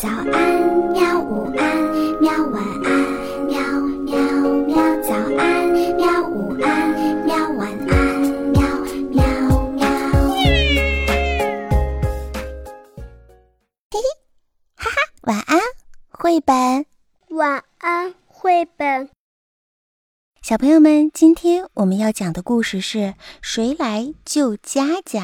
早安，喵！午安，喵！晚安，喵喵喵！早安，喵！午安，喵！晚安，喵喵喵！嘿嘿，哈哈，晚安，绘本。晚安，绘本。小朋友们，今天我们要讲的故事是《谁来救佳佳》。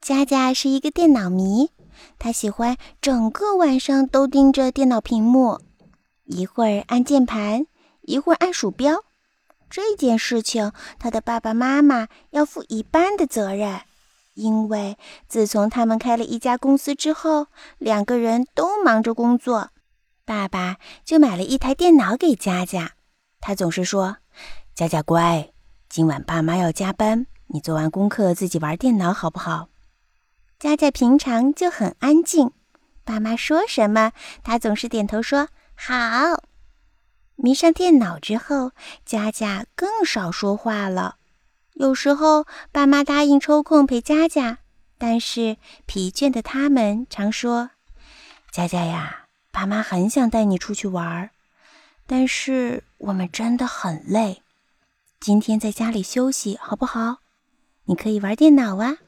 佳佳是一个电脑迷。他喜欢整个晚上都盯着电脑屏幕，一会儿按键盘，一会儿按鼠标。这件事情，他的爸爸妈妈要负一半的责任，因为自从他们开了一家公司之后，两个人都忙着工作。爸爸就买了一台电脑给佳佳，他总是说：“佳佳乖，今晚爸妈要加班，你做完功课自己玩电脑好不好？”佳佳平常就很安静，爸妈说什么，她总是点头说好。迷上电脑之后，佳佳更少说话了。有时候爸妈答应抽空陪佳佳，但是疲倦的他们常说：“佳佳呀，爸妈很想带你出去玩，但是我们真的很累，今天在家里休息好不好？你可以玩电脑啊。”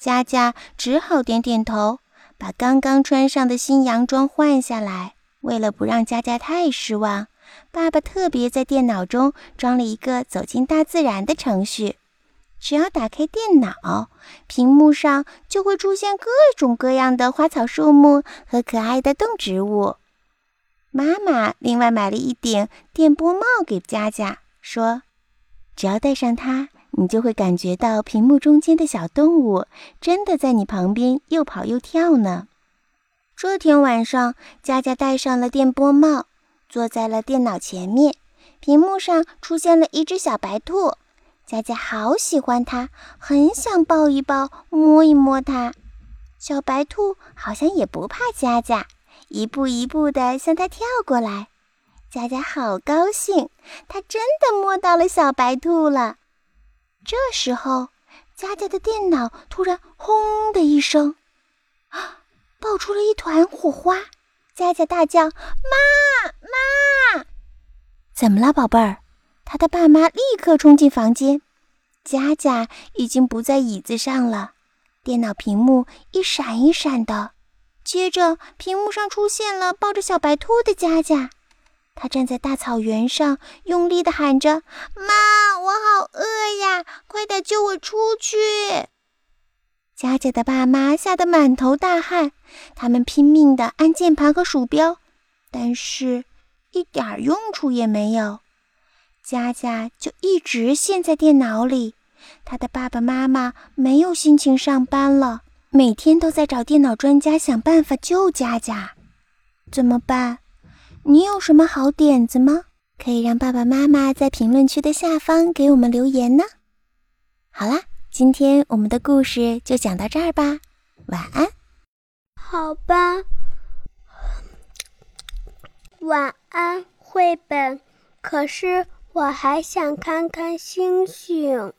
佳佳只好点点头，把刚刚穿上的新洋装换下来。为了不让佳佳太失望，爸爸特别在电脑中装了一个走进大自然的程序。只要打开电脑，屏幕上就会出现各种各样的花草树木和可爱的动植物。妈妈另外买了一顶电波帽给佳佳，说：“只要戴上它。”你就会感觉到屏幕中间的小动物真的在你旁边又跑又跳呢。这天晚上，佳佳戴上了电波帽，坐在了电脑前面，屏幕上出现了一只小白兔。佳佳好喜欢它，很想抱一抱、摸一摸它。小白兔好像也不怕佳佳，一步一步地向它跳过来。佳佳好高兴，它真的摸到了小白兔了。这时候，佳佳的电脑突然“轰”的一声，啊，爆出了一团火花。佳佳大叫：“妈妈！”怎么了，宝贝儿？他的爸妈立刻冲进房间。佳佳已经不在椅子上了，电脑屏幕一闪一闪的，接着屏幕上出现了抱着小白兔的佳佳。他站在大草原上，用力地喊着：“妈，我好饿呀！快点救我出去！”佳佳的爸妈吓得满头大汗，他们拼命地按键盘和鼠标，但是一点用处也没有。佳佳就一直陷在电脑里，他的爸爸妈妈没有心情上班了，每天都在找电脑专家想办法救佳佳。怎么办？你有什么好点子吗？可以让爸爸妈妈在评论区的下方给我们留言呢。好啦，今天我们的故事就讲到这儿吧，晚安。好吧，晚安，绘本。可是我还想看看星星。